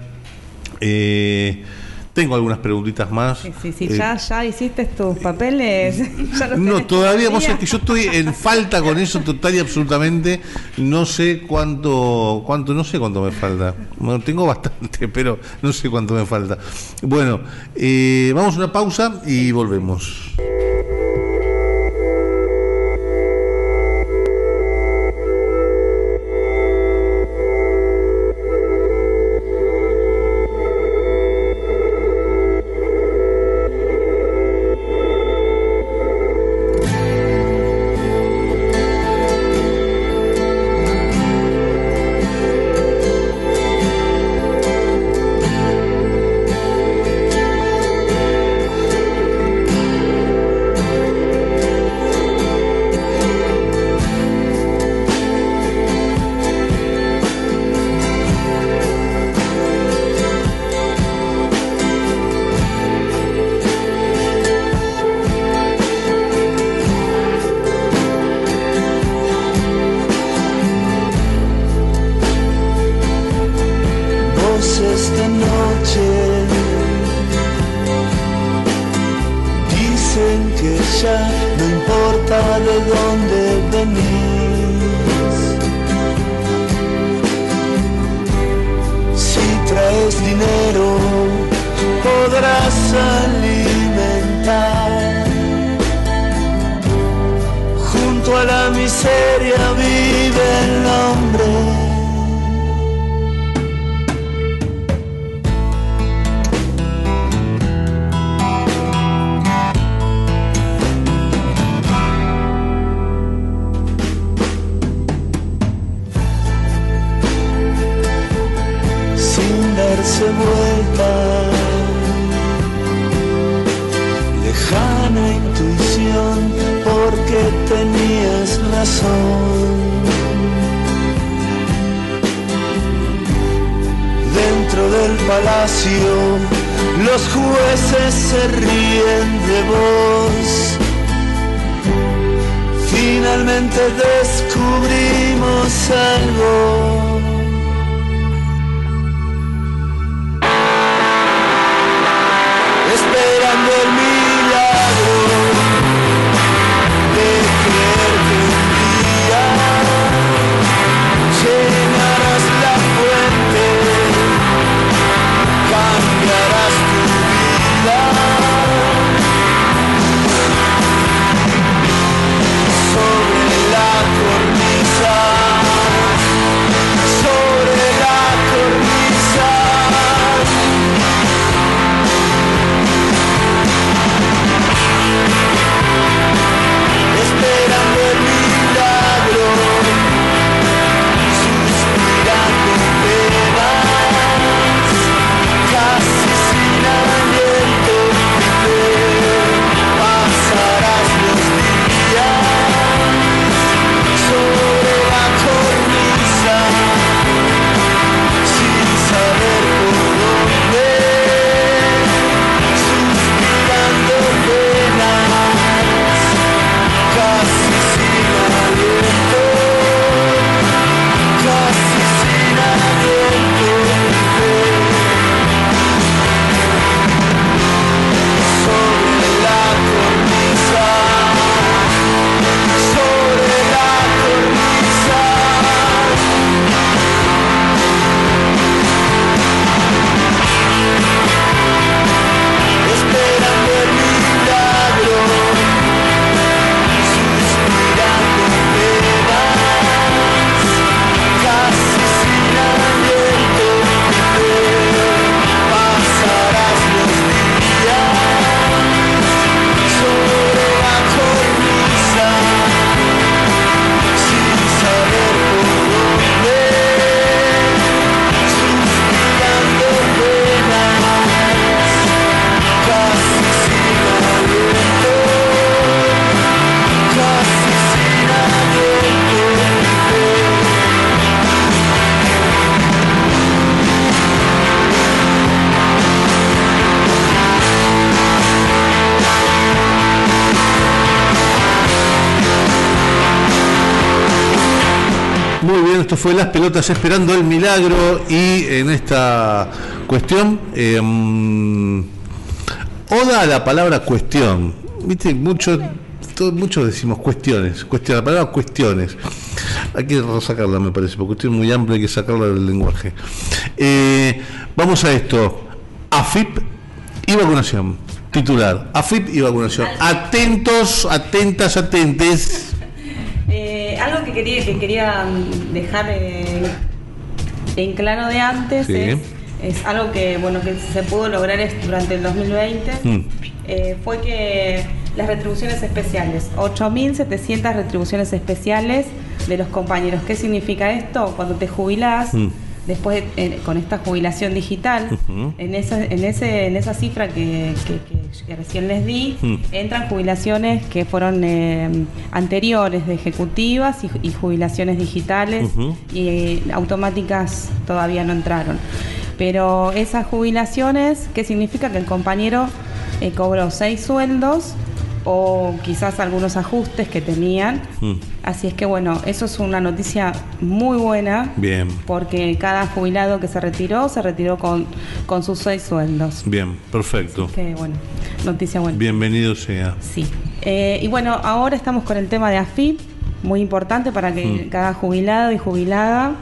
Eh, tengo algunas preguntitas más. Sí, sí, sí, Eh, ya, ya hiciste tus papeles. ya los no, todavía, vos sabés que yo estoy en falta con eso total y absolutamente. No sé cuánto, cuánto, no sé cuánto me falta. Bueno, tengo bastante, pero no sé cuánto me falta. Bueno, eh, vamos a una pausa y volvemos. Dentro del palacio, los jueces se ríen de vos. Finalmente descubrimos algo. Fue Las Pelotas Esperando el Milagro y en esta cuestión, eh, oda a la palabra cuestión. Viste, muchos muchos decimos cuestiones, cuestión, la palabra cuestiones. Hay que sacarla, me parece, porque cuestión muy amplia, hay que sacarla del lenguaje. Eh, vamos a esto. AFIP y vacunación. Titular. AFIP y vacunación. Atentos, atentas, atentes. Que quería, que quería mm, dejar eh, en claro de antes Sí. es, es algo que bueno que se pudo lograr durante el 2020 Mm. eh, fue que las retribuciones especiales, 8.700 retribuciones especiales de los compañeros. ¿Qué significa esto? Cuando te jubilás, Mm. Después eh, con esta jubilación digital, en, esa, en, ese, en esa cifra que, que- que- que recién les di, entran jubilaciones que fueron eh, anteriores de ejecutivas y, y jubilaciones digitales y eh, automáticas todavía no entraron. Pero esas jubilaciones, ¿qué significa? Que el compañero eh, cobró seis sueldos o quizás algunos ajustes que tenían. Mm. Así es que bueno, eso es una noticia muy buena Bien, porque cada jubilado que se retiró se retiró con, con sus seis sueldos. bien, perfecto. Que bueno, noticia buena. Bienvenido sea. Sí. Eh, y bueno, ahora estamos con el tema de AFIP, muy importante para que Mm. cada jubilado y jubilada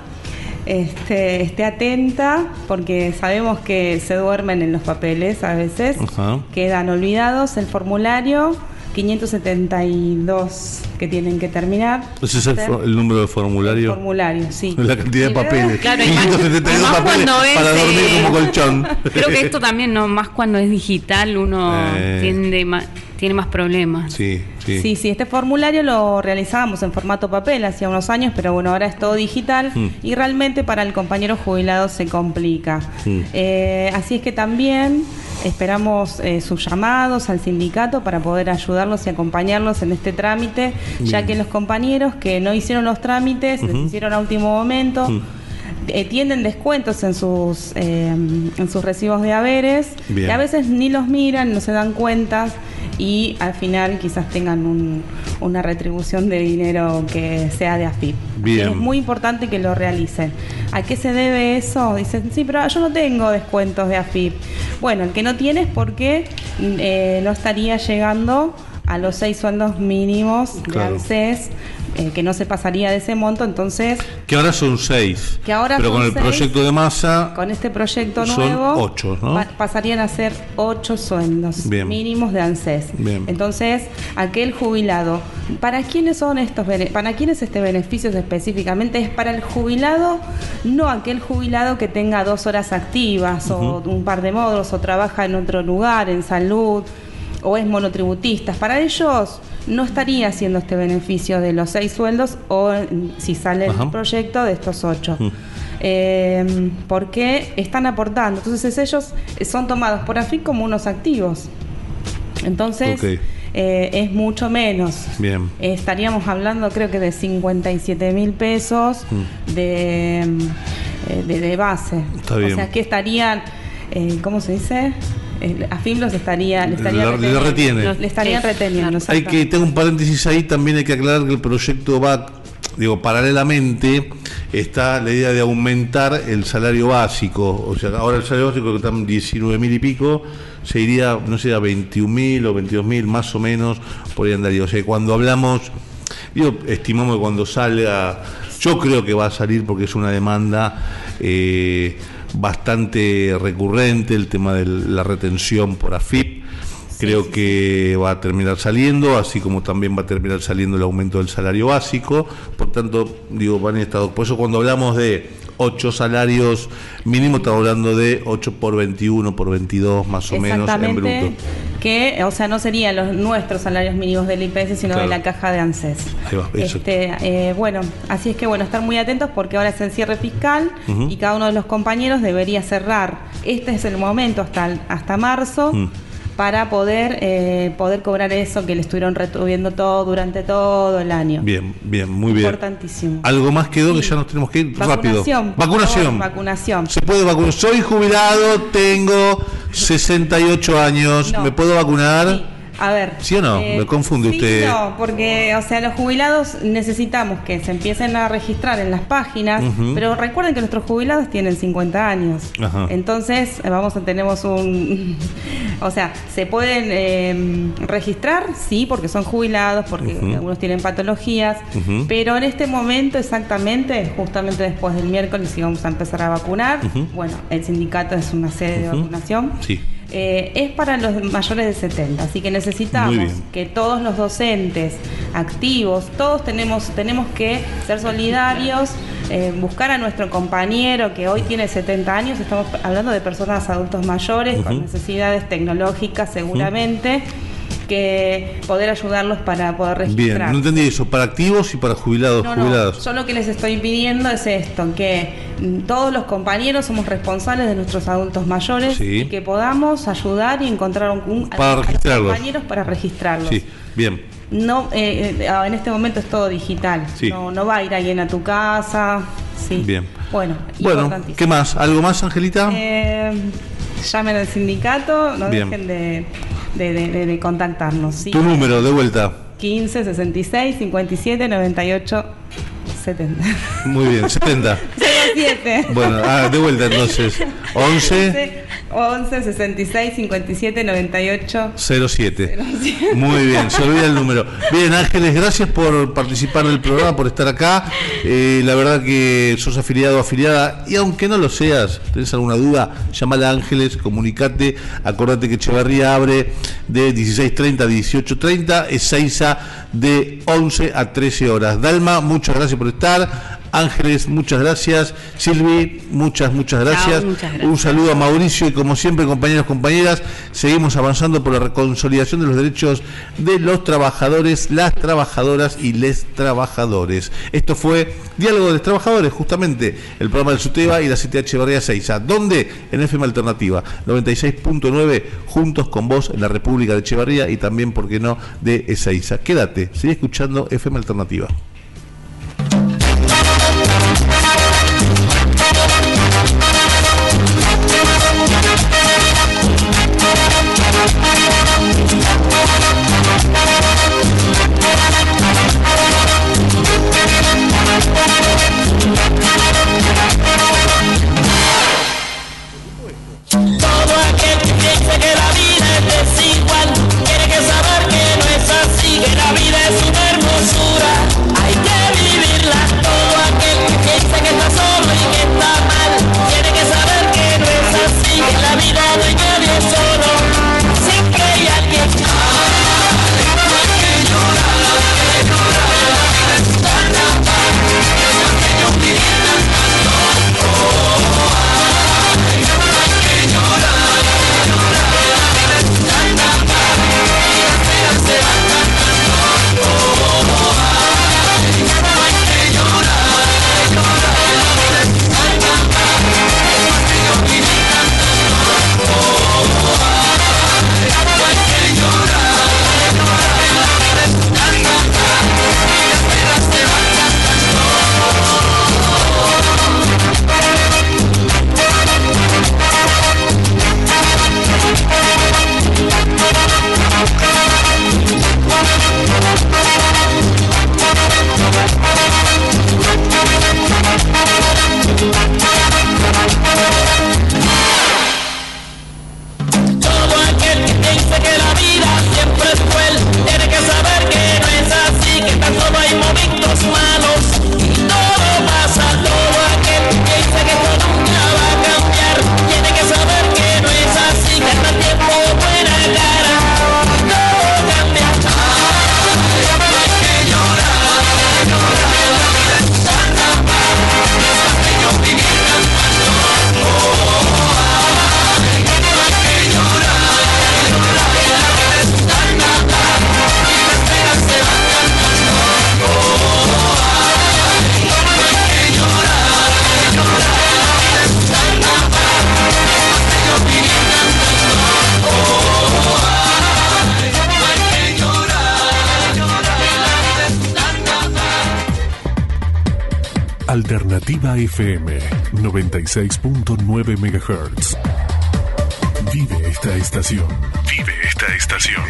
este, esté atenta, porque sabemos que se duermen en los papeles a veces, Ajá. quedan olvidados el formulario 572 que tienen que terminar. Ese es el, el número de formulario. formulario, sí. La cantidad de papeles. Claro, y más- 572 y más papeles cuando es, para dormir eh, como colchón. Creo que esto también, no más cuando es digital, uno Eh. tiende ma- tiene más problemas. Sí, sí. Sí, sí, este formulario lo realizábamos en formato papel hacía unos años, pero bueno, ahora es todo digital Mm. y realmente para el compañero jubilado se complica. Mm. Eh, así es que también esperamos eh, sus llamados al sindicato para poder ayudarlos y acompañarlos en este trámite, ya que los compañeros que no hicieron los trámites, los Ujú. hicieron a último momento. Tienen descuentos en sus eh, en sus recibos de haberes Bien. y a veces ni los miran, no se dan cuenta y al final quizás tengan un- una retribución de dinero que sea de AFIP. Bien. Es muy importante que lo realicen. ¿A qué se debe eso? Dicen, sí, pero yo no tengo descuentos de AFIP. Bueno, el que no tiene es porque mm, eh, no estaría llegando a los seis sueldos mínimos de. ANSES, eh, que no se pasaría de ese monto, entonces Que ahora son seis. Que ahora Pero son con el seis. proyecto de masa. con este proyecto Son nuevo ocho, ¿no? pa- pasarían a ser ocho sueldos Bien. mínimos de ANSES. Bien. Entonces, aquel jubilado, ¿para quiénes son estos para quiénes este beneficio específicamente? Es para el jubilado, no aquel jubilado que tenga dos horas activas o un par de módulos o trabaja en otro lugar, en salud o es monotributista. Para ellos no estaría haciendo este beneficio de los seis sueldos o mm, si sale Ajá. el proyecto de estos ocho. Mm. Eh, porque están aportando. Entonces ellos son tomados por AFIC como unos activos. Entonces eh, es mucho menos. Bien. Estaríamos hablando creo que de 57 mil pesos Mm. de, eh, de, de base. Está bien. O sea que estarían, eh, ¿cómo se dice? AFIP los estaría, le estaría le retiene. Los- Le estarían Sí. reteniendo. Hay exacto. que, tengo un paréntesis ahí, también hay que aclarar que el proyecto va, digo, paralelamente está la idea de aumentar el salario básico. O sea, ahora el salario básico que está en 19 mil y pico, se iría, no sé, a 21 mil o 22 mil más o menos, por ahí andaría. O sea, cuando hablamos, digo, estimamos que cuando salga, yo creo que va a salir porque es una demanda eh, bastante recurrente, el tema de la retención por AFIP. Creo que va a terminar saliendo, así como también va a terminar saliendo el aumento del salario básico. Por tanto, digo, van a estar. Por eso, cuando hablamos de 8 salarios mínimos, estamos hablando de 8 por 21, por 22, más o menos en bruto. que, o sea, no serían los nuestros salarios mínimos del IPS, sino Claro. de la caja de ANSES. Ahí va, eso. Este, eh, bueno, así es que bueno, estar muy atentos porque ahora es el cierre fiscal y cada uno de los compañeros debería cerrar. Este es el momento hasta, el- hasta marzo. Mm. Para poder eh, poder cobrar eso que le estuvieron retuviendo todo durante todo el año. Bien, bien, muy bien. Importantísimo. Algo más quedó que Sí. ya nos tenemos que ir rápido. Vacunación. Vacunación. vacunación. Se puede vacunar. Soy jubilado, tengo 68 años. No. ¿Me puedo vacunar? Sí. A ver. ¿Sí o no? Me confunde sí, usted. No, porque, o sea, los jubilados necesitamos que se empiecen a registrar en las páginas, pero recuerden que nuestros jubilados tienen 50 años. Ajá. Entonces, eh, vamos a tenemos un. o sea, ¿se pueden eh, registrar? Sí, porque son jubilados, porque algunos tienen patologías, pero en este momento, exactamente, justamente después del miércoles, sí vamos a empezar a vacunar. Bueno, el sindicato es una sede de vacunación. Sí. Eh, es para los mayores de 70, así que necesitamos que todos los docentes activos, todos tenemos, tenemos que ser solidarios, eh, buscar a nuestro compañero que hoy tiene 70 años, estamos hablando de personas adultos mayores con necesidades tecnológicas seguramente, que poder ayudarlos para poder Bien, registrar. no entendí eso. Para activos y para jubilados. No, yo lo que les estoy pidiendo es esto, que mm, todos los compañeros somos responsables de nuestros adultos mayores Sí. y que podamos ayudar y encontrar un, Para a los registrarlos. compañeros para registrarlos. Sí, bien. No, eh, eh, en este momento es todo digital. Sí. No, no va a ir alguien a tu casa. Sí. Bien. Bueno, Bueno. ¿qué más? ¿Algo más, Angelita? Eh, llamen al sindicato, no Bien. dejen de, de- de- de- contactarnos. ¿sí? tu número, de vuelta. 15 66 57 98 70. Muy bien, 70. 07. Bueno, ah, de vuelta entonces. 11 11 66 57 98 07. Muy bien, se olvida el número. Bien, Ángeles, gracias por participar del programa, por estar acá. Eh, la verdad que sos afiliado o afiliada, y aunque no lo seas, tenés alguna duda, llamala a Ángeles, comunicate, acordate que Echeverría abre de 16.30 a 18.30, Ezeiza de 11 a 13 horas. Dalma, muchas gracias por estar. Ángeles, muchas gracias. Silvi, muchas, muchas gracias. muchas gracias. Un saludo a Mauricio y como siempre, compañeros, compañeras, seguimos avanzando por la consolidación de los derechos de los trabajadores, las trabajadoras y les trabajadores. Esto fue Diálogo de los Trabajadores, justamente el programa del SUTEBA y la CTH Barría Seiza. ¿Dónde? En FM Alternativa, 96.9, juntos con vos en la República de Echevarría y también, ¿por qué no?, de Ezeiza. Quédate, sigue escuchando FM Alternativa. Alternativa FM 96.9 MHz. Vive esta estación. Vive. Esta estación.